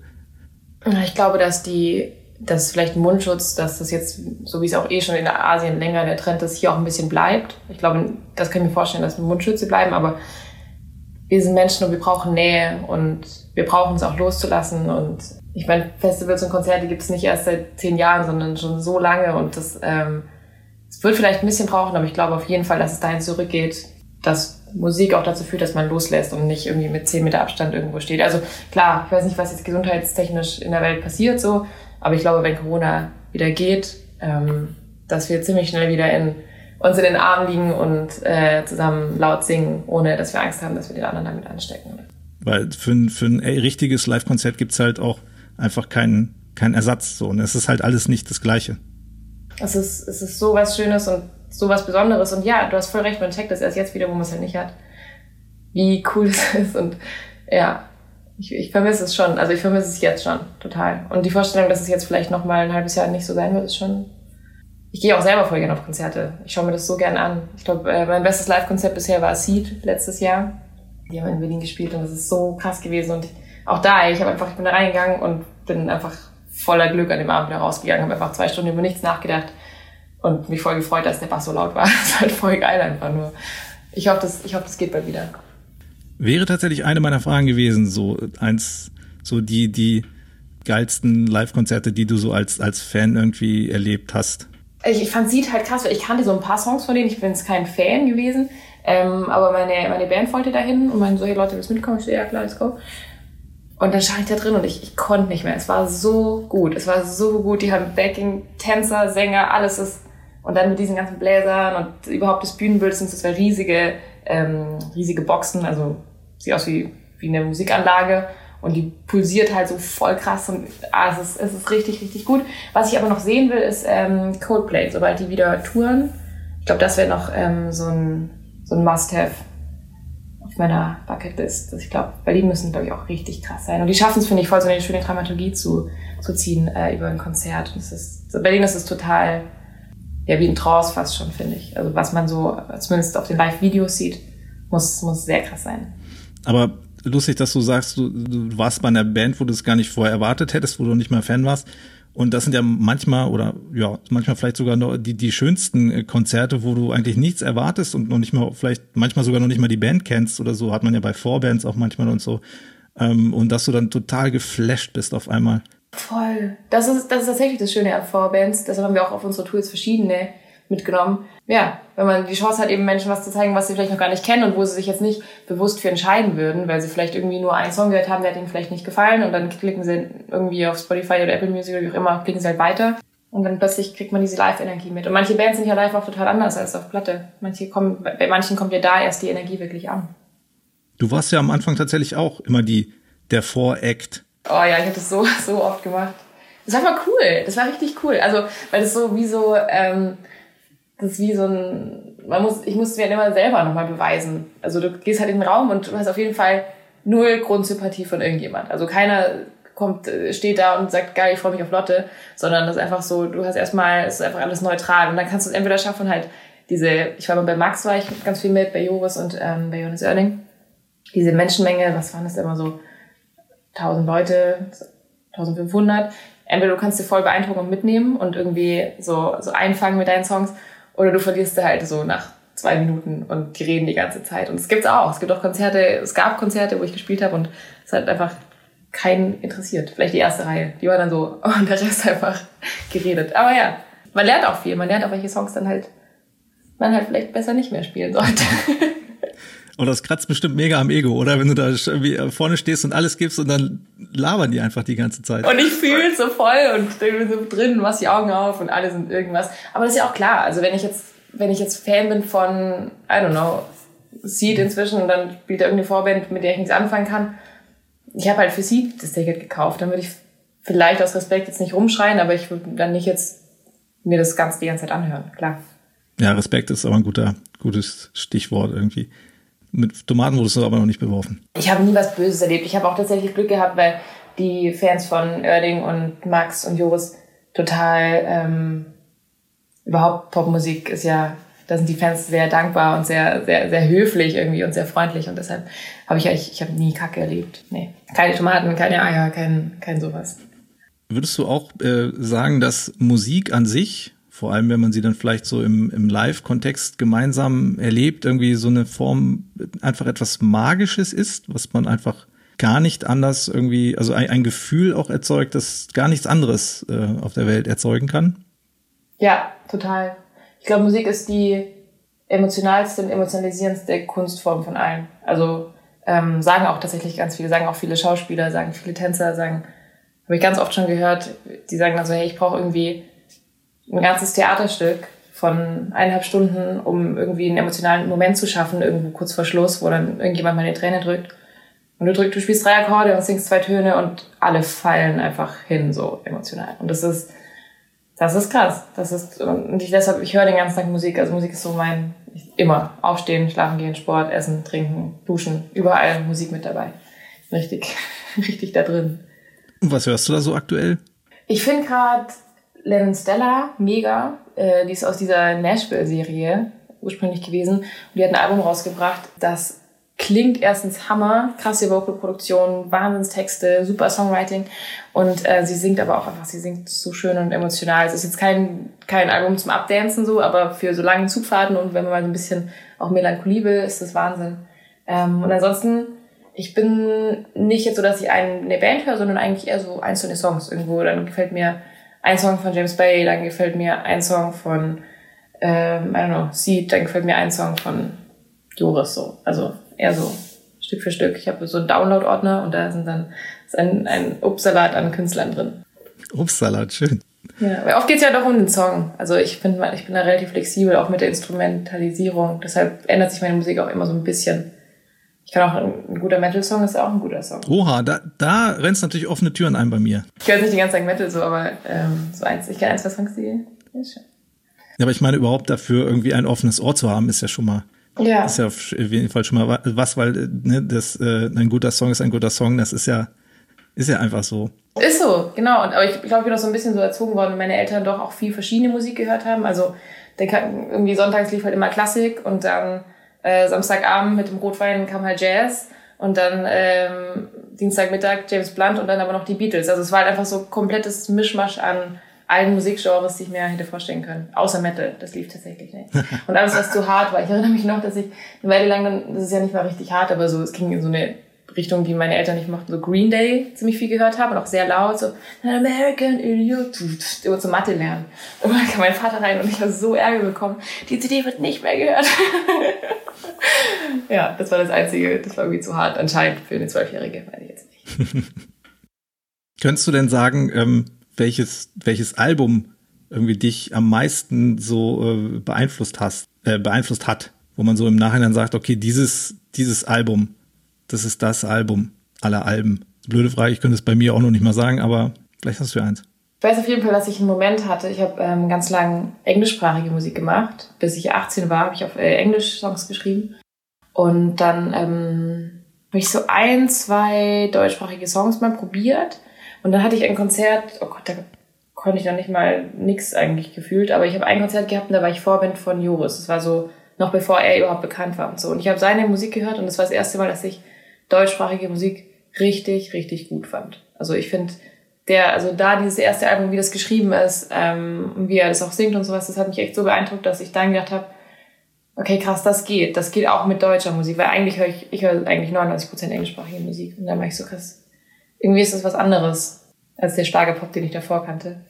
Ich glaube, dass die, dass vielleicht Mundschutz, dass das jetzt, so wie es auch eh schon in Asien länger der Trend ist, hier auch ein bisschen bleibt. Ich glaube, das kann ich mir vorstellen, dass Mundschütze bleiben, aber wir sind Menschen und wir brauchen Nähe und wir brauchen es auch loszulassen. Und ich meine, Festivals und Konzerte gibt es nicht erst seit zehn Jahren, sondern schon so lange. Und das ähm, es wird vielleicht ein bisschen brauchen, aber ich glaube auf jeden Fall, dass es dahin zurückgeht, dass Musik auch dazu führt, dass man loslässt und nicht irgendwie mit zehn Meter Abstand irgendwo steht. Also klar, ich weiß nicht, was jetzt gesundheitstechnisch in der Welt passiert so. Aber ich glaube, wenn Corona wieder geht, ähm, dass wir ziemlich schnell wieder in uns in den Armen liegen und äh, zusammen laut singen, ohne dass wir Angst haben, dass wir den anderen damit anstecken. Weil für ein, für ein ey, richtiges Live-Konzert gibt's halt auch einfach keinen keinen Ersatz. So. Und es ist halt alles nicht das Gleiche. Es ist, es ist so was Schönes und so was Besonderes. Und ja, du hast voll recht, man checkt das erst jetzt wieder, wo man es halt nicht hat. Wie cool es ist. Und ja, ich, ich vermisse es schon. Also ich vermisse es jetzt schon total. Und die Vorstellung, dass es jetzt vielleicht noch mal ein halbes Jahr nicht so sein wird, ist schon ich gehe auch selber voll gerne auf Konzerte. Ich schaue mir das so gerne an. Ich glaube, äh, mein bestes Live-Konzert bisher war Seed letztes Jahr. Die haben in Berlin gespielt und das ist so krass gewesen. Und auch da, ich habe einfach, ich bin da reingegangen und bin einfach voller Glück an dem Abend wieder rausgegangen, habe einfach zwei Stunden über nichts nachgedacht und mich voll gefreut, dass der Bass so laut war. Das war halt voll geil einfach nur. Ich hoffe, das, ich hoffe, das geht bald wieder. Wäre tatsächlich eine meiner Fragen gewesen, so eins, so die, die geilsten Live-Konzerte, die du so als, als Fan irgendwie erlebt hast ich, ich fand Seed halt krass, weil ich kannte so ein paar Songs von denen, ich bin jetzt kein Fan gewesen, ähm, aber meine, meine Band wollte dahin und meinen so, hey Leute, willst du mitkommen? Ich so, ja klar, let's go. Und dann stand ich da drin und ich, ich konnte nicht mehr. Es war so gut, es war so gut. Die haben Backing, Tänzer, Sänger, alles ist und dann mit diesen ganzen Bläsern und überhaupt das Bühnenbild das war riesige, ähm, riesige Boxen, also sieht aus wie, wie eine Musikanlage und die pulsiert halt so voll krass und ah, es, ist, es ist richtig, richtig gut. Was ich aber noch sehen will, ist ähm, Coldplay, sobald die wieder touren. Ich glaube, das wäre noch ähm, so ein, so ein Must-Have auf meiner Bucketlist. Ich glaube, Berlin müssen, glaube ich, auch richtig krass sein. Und die schaffen es, finde ich, voll so eine schöne Dramaturgie zu, zu ziehen äh, über ein Konzert. Und es ist, so Berlin ist total, ja, wie ein Trance fast schon, finde ich. Also was man so, zumindest auf den Live-Videos sieht, muss, muss sehr krass sein. Aber lustig, dass du sagst, du, du warst bei einer Band, wo du es gar nicht vorher erwartet hättest, wo du nicht mal Fan warst. Und das sind ja manchmal oder ja, manchmal vielleicht sogar noch die, die schönsten äh, Konzerte, wo du eigentlich nichts erwartest und noch nicht mal, vielleicht manchmal sogar noch nicht mal die Band kennst oder so, hat man ja bei Vorbands auch manchmal und so. Ähm, und dass du dann total geflasht bist auf einmal. Voll. Das ist, das ist tatsächlich das Schöne an Vorbands. Deshalb haben wir auch auf unsere Tools verschiedene mitgenommen. Ja, wenn man die Chance hat, eben Menschen was zu zeigen, was sie vielleicht noch gar nicht kennen und wo sie sich jetzt nicht bewusst für entscheiden würden, weil sie vielleicht irgendwie nur einen Song gehört haben, der hat ihnen vielleicht nicht gefallen und dann klicken sie irgendwie auf Spotify oder Apple Music oder wie auch immer, klicken sie halt weiter. Und dann plötzlich kriegt man diese Live-Energie mit. Und manche Bands sind ja live auch total anders als auf Platte. Manche kommen, bei manchen kommt ja da erst die Energie wirklich an. Du warst ja am Anfang tatsächlich auch immer die, der Vor-Act. Oh ja, ich habe das so, so oft gemacht. Das war mal cool. Das war richtig cool. Also, weil das so wie so, ähm, das ist wie so ein, man muss, ich musste mir halt immer selber nochmal beweisen. Also du gehst halt in den Raum und du hast auf jeden Fall null Grundsympathie von irgendjemand. Also keiner kommt, äh, steht da und sagt, geil, ich freue mich auf Lotte, sondern das ist einfach so, du hast erstmal, es ist einfach alles neutral und dann kannst du es entweder schaffen, halt diese, ich war mal bei Max, war ich ganz viel mit, bei Joris und ähm, bei Jonas Oerling, diese Menschenmenge, was waren das immer so, 1000 Leute, 1500, entweder du kannst dir voll beeindrucken und mitnehmen und irgendwie so, so einfangen mit deinen Songs oder du verlierst sie halt so nach zwei Minuten und die reden die ganze Zeit. Und es gibt's auch. Es gibt auch Konzerte, es gab Konzerte, wo ich gespielt habe und es hat einfach keinen interessiert. Vielleicht die erste Reihe. Die war dann so, und der Rest einfach geredet. Aber ja, man lernt auch viel. Man lernt auch, welche Songs dann halt man halt vielleicht besser nicht mehr spielen sollte. Und das kratzt bestimmt mega am Ego, oder? Wenn du da irgendwie vorne stehst und alles gibst und dann labern die einfach die ganze Zeit. Und ich fühle so voll und so drin, machst die Augen auf und alle sind irgendwas. Aber das ist ja auch klar. Also wenn ich jetzt, wenn ich jetzt Fan bin von, I don't know, Seed inzwischen und dann spielt er irgendeine Vorband, mit der ich nichts anfangen kann. Ich habe halt für Seed das Ticket gekauft. Dann würde ich vielleicht aus Respekt jetzt nicht rumschreien, aber ich würde dann nicht jetzt mir das Ganze die ganze Zeit anhören, klar. Ja, Respekt ist aber ein guter, gutes Stichwort irgendwie. Mit Tomaten wurdest du aber noch nicht beworfen. Ich habe nie was Böses erlebt. Ich habe auch tatsächlich Glück gehabt, weil die Fans von Erding und Max und Joris total ähm, überhaupt Popmusik ist ja, da sind die Fans sehr dankbar und sehr, sehr, sehr höflich irgendwie und sehr freundlich und deshalb habe ich eigentlich, ich habe nie Kacke erlebt. Nee. Keine Tomaten, keine Eier, kein, kein sowas. Würdest du auch äh, sagen, dass Musik an sich vor allem wenn man sie dann vielleicht so im, im Live-Kontext gemeinsam erlebt, irgendwie so eine Form einfach etwas Magisches ist, was man einfach gar nicht anders irgendwie, also ein, ein Gefühl auch erzeugt, das gar nichts anderes äh, auf der Welt erzeugen kann? Ja, total. Ich glaube, Musik ist die emotionalste und emotionalisierendste Kunstform von allen. Also ähm, sagen auch tatsächlich ganz viele, sagen auch viele Schauspieler, sagen viele Tänzer, sagen Habe ich ganz oft schon gehört, die sagen dann so, hey, ich brauche irgendwie ein ganzes Theaterstück von eineinhalb Stunden, um irgendwie einen emotionalen Moment zu schaffen, irgendwo kurz vor Schluss, wo dann irgendjemand mal eine Träne drückt. Und du drückst, du spielst drei Akkorde und singst zwei Töne und alle fallen einfach hin, so emotional. Und das ist, das ist krass. Das ist, und ich deshalb, ich höre den ganzen Tag Musik. Also Musik ist so mein, immer aufstehen, schlafen gehen, Sport, essen, trinken, duschen, überall Musik mit dabei. Richtig, richtig da drin. Und was hörst du da so aktuell? Ich finde gerade Lennon Stella mega. Äh, die ist aus dieser Nashville-Serie ursprünglich gewesen. Und die hat ein Album rausgebracht, das klingt erstens Hammer, krasse Vocalproduktion, Wahnsinnstexte, super Songwriting und äh, sie singt aber auch einfach, sie singt so schön und emotional. Es ist jetzt kein, kein Album zum Abdancen so, aber für so lange Zugfahrten und wenn man mal so ein bisschen auch Melancholie will, ist das Wahnsinn. Ähm, und ansonsten, ich bin nicht jetzt so, dass ich eine Band höre, sondern eigentlich eher so einzelne Songs irgendwo. Dann gefällt mir ein Song von James Bay, dann gefällt mir ein Song von, ähm, I don't know, Seed, dann gefällt mir ein Song von Joris so. Also eher so Stück für Stück. Ich habe so einen Download-Ordner und da sind dann ist ein, ein Obstsalat an Künstlern drin. Obstsalat, schön. Ja, weil oft geht's ja doch um den Song. Also ich finde, ich bin da relativ flexibel, auch mit der Instrumentalisierung. Deshalb ändert sich meine Musik auch immer so ein bisschen. Ich kann auch, ein guter Metal-Song ist ja auch ein guter Song. Oha, da, da rennst natürlich offene Türen ein bei mir. Ich höre nicht die ganze Zeit Metal so, aber ähm, so eins, ich kenne ein, zwei Songs, die ist schön. Ja, aber ich meine, überhaupt dafür irgendwie ein offenes Ohr zu haben, ist ja schon mal ja. ist ja auf jeden Fall schon mal was, weil ne, das, äh, ein guter Song ist ein guter Song, das ist ja, ist ja einfach so. Ist so, genau. Und, aber ich glaube, ich bin auch so ein bisschen so erzogen worden, meine Eltern doch auch viel verschiedene Musik gehört haben. Also der irgendwie sonntags lief halt immer Klassik und dann äh, Samstagabend mit dem Rotwein kam halt Jazz und dann ähm, Dienstagmittag James Blunt und dann aber noch die Beatles. Also es war halt einfach so komplettes Mischmasch an allen Musikgenres, die ich mir hätte vorstellen können. Außer Metal, das lief tatsächlich nicht. Und alles, was zu hart war. Ich erinnere mich noch, dass ich eine Weile lang, dann, das ist ja nicht mal richtig hart, aber so, es ging in so eine Richtung, die meine Eltern nicht mochten, so Green Day ziemlich viel gehört haben und auch sehr laut, so American Idiot, immer zu Mathe lernen. Und dann kam mein Vater rein und ich habe so Ärger bekommen. Die CD wird nicht mehr gehört. ja, das war das Einzige, das war irgendwie zu hart anscheinend für eine Zwölfjährige, weiß ich jetzt nicht. Könntest du denn sagen, ähm, welches, welches Album irgendwie dich am meisten so äh, beeinflusst hast, äh, beeinflusst hat, wo man so im Nachhinein sagt, okay, dieses, dieses Album, das ist das Album aller Alben. Blöde Frage, ich könnte es bei mir auch noch nicht mal sagen, aber vielleicht hast du eins. Ich weiß auf jeden Fall, dass ich einen Moment hatte. Ich habe ähm, ganz lang englischsprachige Musik gemacht. Bis ich 18 war, habe ich auf äh, Englisch Songs geschrieben. Und dann ähm, habe ich so ein, zwei deutschsprachige Songs mal probiert. Und dann hatte ich ein Konzert, oh Gott, da konnte ich noch nicht mal nix eigentlich gefühlt, aber ich habe ein Konzert gehabt und da war ich Vorband von Joris. Das war so noch bevor er überhaupt bekannt war und so. Und ich habe seine Musik gehört und das war das erste Mal, dass ich deutschsprachige Musik richtig, richtig gut fand. Also ich finde, der, also da dieses erste Album, wie das geschrieben ist ähm, und wie er das auch singt und sowas, das hat mich echt so beeindruckt, dass ich dann gedacht habe, okay, krass, das geht. Das geht auch mit deutscher Musik, weil eigentlich höre ich, ich höre eigentlich 99% englischsprachige Musik. Und dann war ich so krass, irgendwie ist das was anderes als der starke Pop, den ich davor kannte.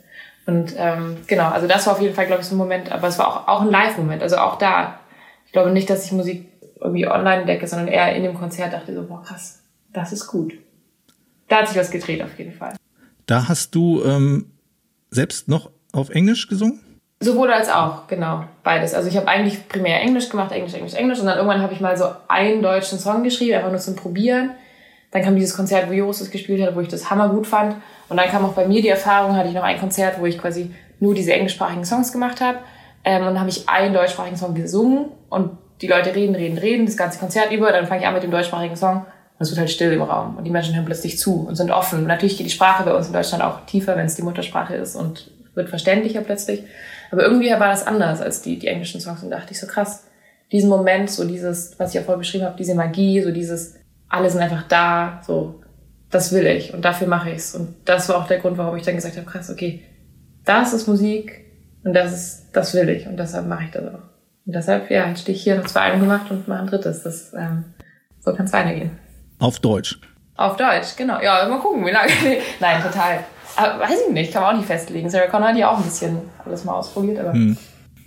Und ähm, genau, also das war auf jeden Fall, glaube ich, so ein Moment, aber es war auch, auch ein Live-Moment. Also auch da, ich glaube nicht, dass ich Musik irgendwie online entdecke, sondern eher in dem Konzert dachte so, boah, krass, das ist gut. Da hat sich was gedreht auf jeden Fall. Da hast du ähm, selbst noch auf Englisch gesungen? Sowohl als auch, genau, beides. Also ich habe eigentlich primär Englisch gemacht, Englisch, Englisch, Englisch und dann irgendwann habe ich mal so einen deutschen Song geschrieben, einfach nur zum Probieren. Dann kam dieses Konzert, wo Joris das gespielt hat, wo ich das Hammer gut fand. Und dann kam auch bei mir die Erfahrung, hatte ich noch ein Konzert, wo ich quasi nur diese englischsprachigen Songs gemacht habe. Ähm, und dann habe ich einen deutschsprachigen Song gesungen und die Leute reden, reden, reden, das ganze Konzert über. Dann fange ich an mit dem deutschsprachigen Song und es wird halt still im Raum. Und die Menschen hören plötzlich zu und sind offen. Und natürlich geht die Sprache bei uns in Deutschland auch tiefer, wenn es die Muttersprache ist und wird verständlicher plötzlich. Aber irgendwie war das anders als die, die englischen Songs. Und da dachte ich so krass, diesen Moment, so dieses, was ich ja vorher beschrieben habe, diese Magie, so dieses alle sind einfach da, so, das will ich und dafür mache ich's. Und das war auch der Grund, warum ich dann gesagt habe, krass, okay, das ist Musik und das ist, das will ich und deshalb mache ich das auch. Und deshalb, ja, stehe ich hier, noch zwei Alben gemacht und mache ein drittes. Das, ähm, so kann es weitergehen. Auf Deutsch. Auf Deutsch, genau. Ja, mal gucken, wie lange. Nein, total. Aber weiß ich nicht, kann man auch nicht festlegen. Sarah Connor hat ja auch ein bisschen alles mal ausprobiert, aber hm.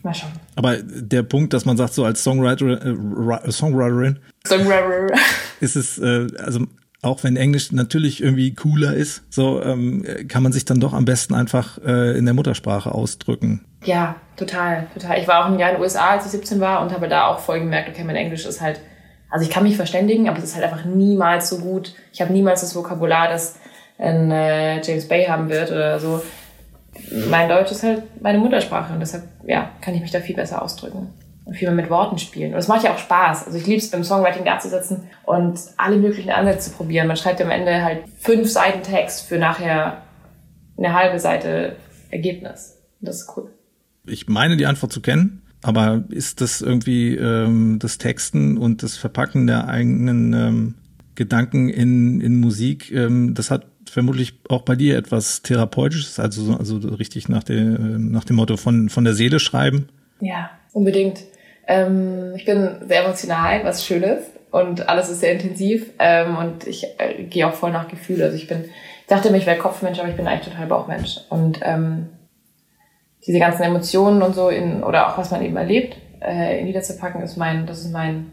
mal schauen. Aber der Punkt, dass man sagt, so als Songwriter, äh, Songwriterin, Songwriter. ist es, äh, also auch wenn Englisch natürlich irgendwie cooler ist, so ähm, kann man sich dann doch am besten einfach äh, in der Muttersprache ausdrücken. Ja, total, total. Ich war auch ein Jahr in den USA, als ich 17 war und habe da auch voll gemerkt, okay, mein Englisch ist halt, also ich kann mich verständigen, aber es ist halt einfach niemals so gut. Ich habe niemals das Vokabular, das ein äh, James Bay haben wird oder so. Mein Deutsch ist halt meine Muttersprache und deshalb, ja, kann ich mich da viel besser ausdrücken und viel mehr mit Worten spielen. Und es macht ja auch Spaß. Also ich liebe es, beim Songwriting da zu sitzen und alle möglichen Ansätze zu probieren. Man schreibt am Ende halt fünf Seiten Text für nachher eine halbe Seite Ergebnis. Und das ist cool. Ich meine die Antwort zu kennen, aber ist das irgendwie ähm, das Texten und das Verpacken der eigenen ähm, Gedanken in, in Musik, ähm, das hat vermutlich auch bei dir etwas Therapeutisches, also, also richtig nach, der, nach dem Motto von, von der Seele schreiben? Ja, unbedingt. Ähm, ich bin sehr emotional, was schön ist. Und alles ist sehr intensiv. Ähm, und ich äh, gehe auch voll nach Gefühl. Also ich bin, ich dachte mir, ich wäre Kopfmensch, aber ich bin eigentlich total Bauchmensch. Und ähm, diese ganzen Emotionen und so in, oder auch was man eben erlebt, äh, in Lieder zu packen, ist mein, das ist mein,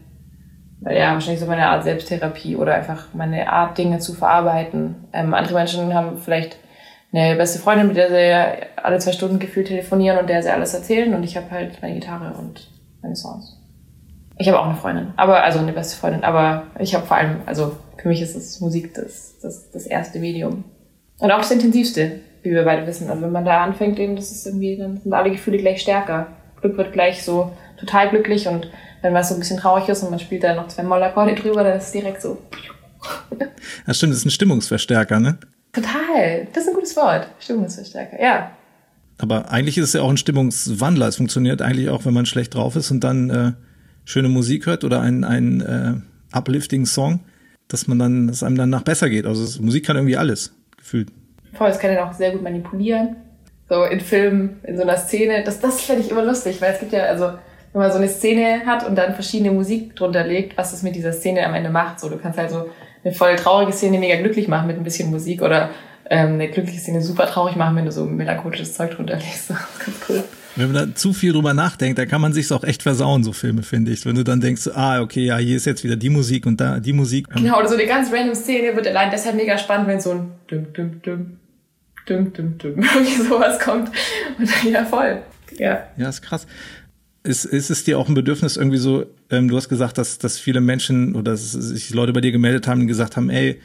ja, wahrscheinlich so meine Art Selbsttherapie oder einfach meine Art, Dinge zu verarbeiten. Ähm, andere Menschen haben vielleicht eine beste Freundin, mit der sie alle zwei Stunden gefühlt telefonieren und der sie alles erzählen und ich habe halt meine Gitarre und meine Songs. Ich habe auch eine Freundin, aber also eine beste Freundin, aber ich habe vor allem, also für mich ist das Musik das, das, das erste Medium. Und auch das intensivste, wie wir beide wissen. Also wenn man da anfängt, eben, das ist irgendwie, dann sind alle Gefühle gleich stärker. Glück wird gleich so total glücklich und wenn was so ein bisschen traurig ist und man spielt da noch zwei Mollakkorde drüber, dann ist es direkt so. Ja, stimmt, das ist ein Stimmungsverstärker, ne? Total. Das ist ein gutes Wort. Stimmungsverstärker, ja. Aber eigentlich ist es ja auch ein Stimmungswandler. Es funktioniert eigentlich auch, wenn man schlecht drauf ist und dann äh, schöne Musik hört oder ein, ein äh, uplifting Song, dass man dann, dass einem danach besser geht. Also Musik kann irgendwie alles, gefühlt. Voll, das kann ja auch sehr gut manipulieren. So in Filmen, in so einer Szene. Das, das finde ich immer lustig, weil es gibt ja, also wenn man so eine Szene hat und dann verschiedene Musik drunter legt, was das mit dieser Szene am Ende macht. So, du kannst halt so eine voll traurige Szene mega glücklich machen mit ein bisschen Musik oder ähm, eine glückliche Szene super traurig machen, wenn du so melancholisches Zeug drunter legst. Ist ganz cool. Wenn man da zu viel drüber nachdenkt, dann kann man sich's auch echt versauen, so Filme, finde ich. Wenn du dann denkst, ah, okay, ja, hier ist jetzt wieder die Musik und da die Musik. Genau, oder so eine ganz random Szene wird allein deshalb mega spannend, wenn so ein düm, düm, düm, düm, düm, düm, irgendwie sowas kommt. Und dann, ja, voll. Ja. Ja, ist krass. Ist, ist es dir auch ein Bedürfnis irgendwie so, ähm, du hast gesagt, dass, dass viele Menschen oder dass sich Leute bei dir gemeldet haben und gesagt haben, ey,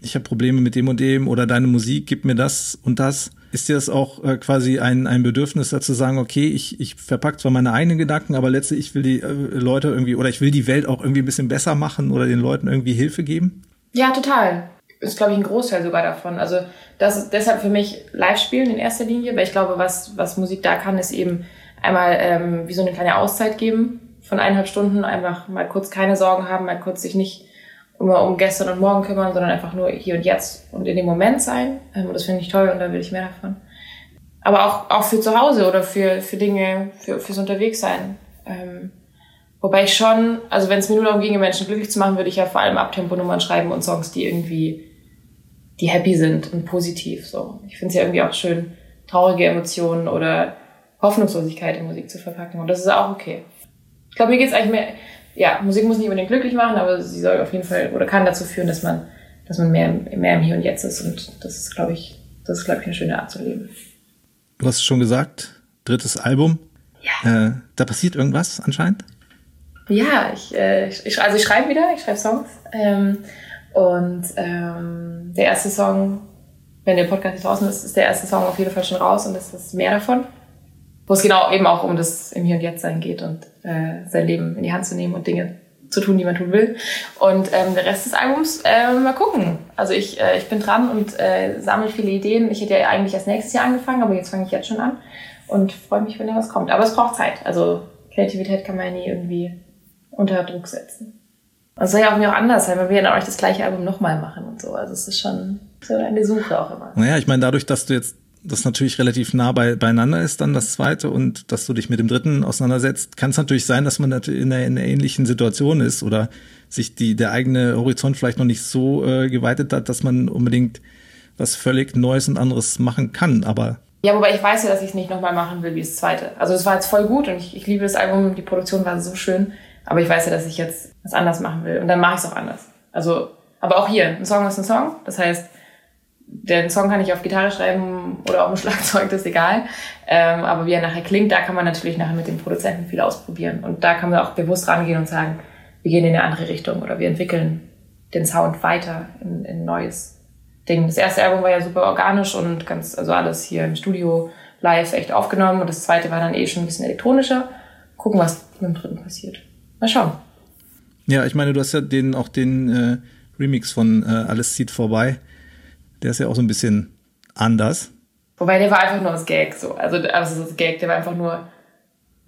ich habe Probleme mit dem und dem oder deine Musik gibt mir das und das. Ist dir das auch äh, quasi ein, ein Bedürfnis dazu sagen, okay, ich, ich verpacke zwar meine eigenen Gedanken, aber letztlich ich will die äh, Leute irgendwie oder ich will die Welt auch irgendwie ein bisschen besser machen oder den Leuten irgendwie Hilfe geben? Ja, total. Ist, glaube ich, ein Großteil sogar davon. Also das ist deshalb für mich Live-Spielen in erster Linie, weil ich glaube, was, was Musik da kann, ist eben einmal ähm, wie so eine kleine Auszeit geben von eineinhalb Stunden, einfach mal kurz keine Sorgen haben, mal kurz sich nicht immer um gestern und morgen kümmern, sondern einfach nur hier und jetzt und in dem Moment sein. Ähm, das finde ich toll und da will ich mehr davon. Aber auch, auch für zu Hause oder für, für Dinge, für, fürs Unterwegssein. Ähm, wobei ich schon, also wenn es mir nur darum ginge, Menschen glücklich zu machen, würde ich ja vor allem Abtemponummern schreiben und Songs, die irgendwie, die happy sind und positiv. So, Ich finde es ja irgendwie auch schön, traurige Emotionen oder Hoffnungslosigkeit in Musik zu verpacken. Und das ist auch okay. Ich glaube, mir geht es eigentlich mehr, ja, Musik muss nicht unbedingt glücklich machen, aber sie soll auf jeden Fall oder kann dazu führen, dass man, dass man mehr, mehr im Hier und Jetzt ist. Und das ist, glaube ich, das ist, glaube ich, eine schöne Art zu leben. Du hast es schon gesagt, drittes Album. Ja. Äh, da passiert irgendwas anscheinend? Ja, ich, äh, ich, also ich schreibe wieder, ich schreibe Songs. Ähm, und ähm, der erste Song, wenn der Podcast jetzt draußen ist, ist der erste Song auf jeden Fall schon raus und das ist mehr davon wo es genau eben auch um das im Hier und Jetzt sein geht und äh, sein Leben in die Hand zu nehmen und Dinge zu tun, die man tun will. Und ähm, der Rest des Albums, äh, mal gucken. Also ich, äh, ich bin dran und äh, sammle viele Ideen. Ich hätte ja eigentlich erst nächstes Jahr angefangen, aber jetzt fange ich jetzt schon an und freue mich, wenn da was kommt. Aber es braucht Zeit. Also Kreativität kann man ja nie irgendwie unter Druck setzen. Es soll ja auch mir auch anders sein, weil wir ja auch nicht das gleiche Album nochmal machen und so. Also es ist schon so eine Suche auch immer. Naja, ich meine, dadurch, dass du jetzt das natürlich relativ nah bei, beieinander ist, dann das zweite, und dass du dich mit dem dritten auseinandersetzt, kann es natürlich sein, dass man in einer, in einer ähnlichen Situation ist oder sich die, der eigene Horizont vielleicht noch nicht so äh, geweitet hat, dass man unbedingt was völlig Neues und anderes machen kann. Aber ja, wobei ich weiß ja, dass ich es nicht nochmal machen will wie das zweite. Also es war jetzt voll gut und ich, ich liebe das Album, die Produktion war so schön, aber ich weiß ja, dass ich jetzt was anders machen will und dann mache ich es auch anders. Also Aber auch hier, ein Song ist ein Song. Das heißt, den Song kann ich auf Gitarre schreiben oder auf dem Schlagzeug, das ist egal. Ähm, aber wie er nachher klingt, da kann man natürlich nachher mit dem Produzenten viel ausprobieren. Und da kann man auch bewusst rangehen und sagen, wir gehen in eine andere Richtung oder wir entwickeln den Sound weiter in, in neues Ding. Das erste Album war ja super organisch und ganz, also alles hier im Studio live echt aufgenommen. Und das zweite war dann eh schon ein bisschen elektronischer. Gucken, was mit dem dritten passiert. Mal schauen. Ja, ich meine, du hast ja den, auch den äh, Remix von äh, Alles zieht vorbei. Der ist ja auch so ein bisschen anders. Wobei der war einfach nur aus Gag so. Also, also das Gag, der war einfach nur.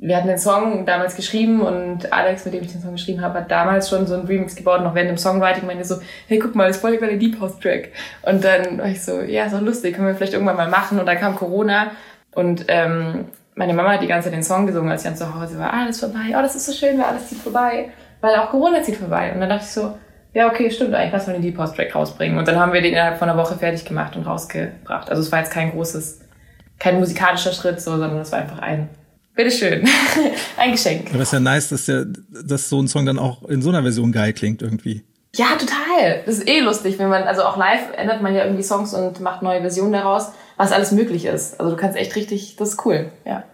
Wir hatten den Song damals geschrieben und Alex, mit dem ich den Song geschrieben habe, hat damals schon so einen Remix gebaut, noch während dem Songwriting meinte so, hey, guck mal, das ist voll der Deep House Track. Und dann war ich so, ja, ist doch lustig, können wir vielleicht irgendwann mal machen. Und dann kam Corona und ähm, meine Mama hat die ganze Zeit den Song gesungen, als ich dann zu Hause war, alles vorbei, oh, das ist so schön, weil alles zieht vorbei. Weil auch Corona zieht vorbei. Und dann dachte ich so, ja, okay, stimmt, eigentlich lass mal den Deep House Track rausbringen. Und dann haben wir den innerhalb von einer Woche fertig gemacht und rausgebracht. Also es war jetzt kein großes, kein musikalischer Schritt, so, sondern es war einfach ein, bitteschön, ein Geschenk. Aber es ist ja nice, dass, der, dass so ein Song dann auch in so einer Version geil klingt irgendwie. Ja, total. Das ist eh lustig, wenn man, also auch live ändert man ja irgendwie Songs und macht neue Versionen daraus, was alles möglich ist. Also du kannst echt richtig, das ist cool, ja.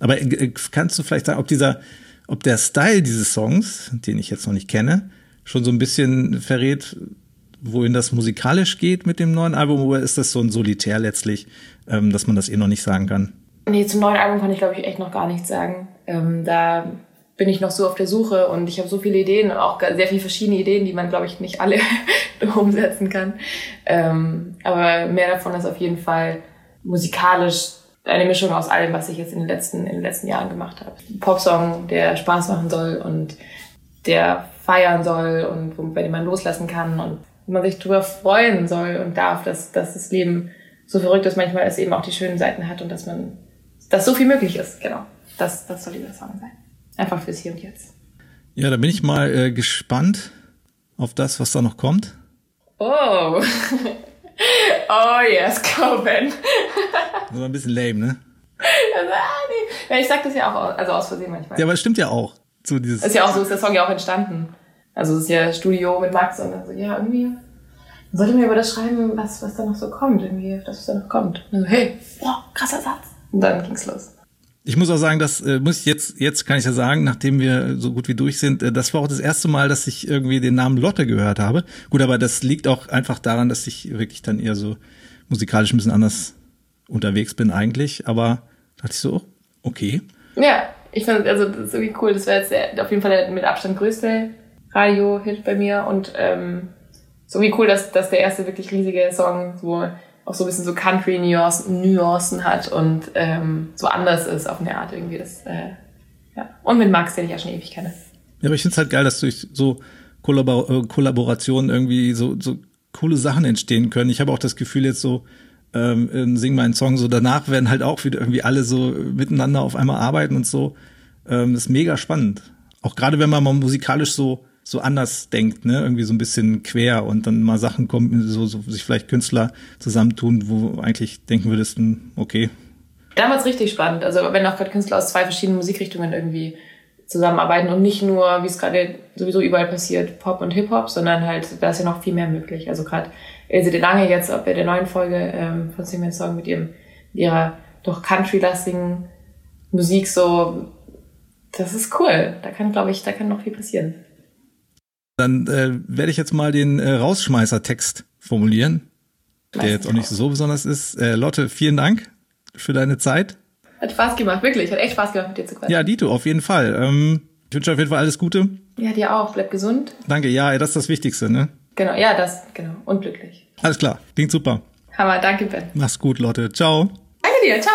Aber äh, kannst du vielleicht sagen, ob dieser, ob der Style dieses Songs, den ich jetzt noch nicht kenne, schon so ein bisschen verrät, wohin das musikalisch geht mit dem neuen Album, oder ist das so ein Solitär letztlich, ähm, dass man das eh noch nicht sagen kann? Nee, zum neuen Album kann ich, glaube ich, echt noch gar nichts sagen. Ähm, da bin ich noch so auf der Suche und ich habe so viele Ideen und auch sehr viele verschiedene Ideen, die man, glaube ich, nicht alle umsetzen kann. Ähm, aber mehr davon ist auf jeden Fall musikalisch eine Mischung aus allem, was ich jetzt in den letzten, in den letzten Jahren gemacht habe. Ein Popsong, der Spaß machen soll und der feiern soll und bei dem man loslassen kann und man sich darüber freuen soll und darf, dass, dass das Leben so verrückt ist, manchmal es eben auch die schönen Seiten hat und dass man, dass so viel möglich ist, genau. Das, das soll dieser Song sein. Einfach fürs Hier und Jetzt. Ja, da bin ich mal äh, gespannt auf das, was da noch kommt. Oh. oh yes, go Ben. Das war ein bisschen lame, ne? Also, ah, nee. Ja, ich sag das ja auch also aus Versehen manchmal. Ja, aber es stimmt ja auch. So dieses ist ja auch so, ist der Song ja auch entstanden. Also es ist ja Studio mit Max und dann so, ja, irgendwie sollte mir über das schreiben, was, was da noch so kommt, irgendwie, das, was da noch kommt. Und so, hey, boah, krasser Satz. Und dann ging's los. Ich muss auch sagen, das äh, muss ich jetzt, jetzt kann ich ja sagen, nachdem wir so gut wie durch sind, äh, das war auch das erste Mal, dass ich irgendwie den Namen Lotte gehört habe. Gut, aber das liegt auch einfach daran, dass ich wirklich dann eher so musikalisch ein bisschen anders unterwegs bin eigentlich. Aber dachte ich so, okay. Ja, ich fand, also das ist irgendwie cool. Das wäre jetzt der, auf jeden Fall der mit Abstand größte Radio-Hit bei mir und ähm, so wie cool, dass, dass der erste wirklich riesige Song so auch so ein bisschen so Country-Nuancen hat und ähm, so anders ist auf eine Art irgendwie. Das, äh, ja. Und mit Max, den ich ja schon ewig kenne. Ja, aber ich finde es halt geil, dass durch so Kollabor äh, Kollaborationen irgendwie so, so coole Sachen entstehen können. Ich habe auch das Gefühl jetzt so, ähm, sing mal einen Song, so danach werden halt auch wieder irgendwie alle so miteinander auf einmal arbeiten und so. Ähm, ist mega spannend. Auch gerade wenn man mal musikalisch so so anders denkt, ne, irgendwie so ein bisschen quer und dann mal Sachen kommen, so, so sich vielleicht Künstler zusammentun, wo eigentlich denken würdest, hm, okay. Damals richtig spannend. Also wenn auch gerade Künstler aus zwei verschiedenen Musikrichtungen irgendwie zusammenarbeiten und nicht nur, wie es gerade sowieso überall passiert, Pop und Hip-Hop, sondern halt, da ist ja noch viel mehr möglich. Also gerade Ilse de Lange jetzt bei der neuen Folge ähm, von Sing Song mit ihrem, ihrer doch country-lastigen Musik so, das ist cool. Da kann, glaube ich, da kann noch viel passieren. Dann äh, werde ich jetzt mal den äh, Rausschmeißer-Text formulieren, der jetzt auch nicht so besonders ist. Äh, Lotte, vielen Dank für deine Zeit. Hat Spaß gemacht, wirklich. Hat echt Spaß gemacht, mit dir zu quatschen. Ja, Dito, auf jeden Fall. Ähm, ich wünsche auf jeden Fall alles Gute. Ja, dir auch. Bleib gesund. Danke, ja, das ist das Wichtigste, ne? Genau, ja, das, genau. Und glücklich. Alles klar, klingt super. Hammer, danke, Ben. Mach's gut, Lotte. Ciao. Danke dir, ciao.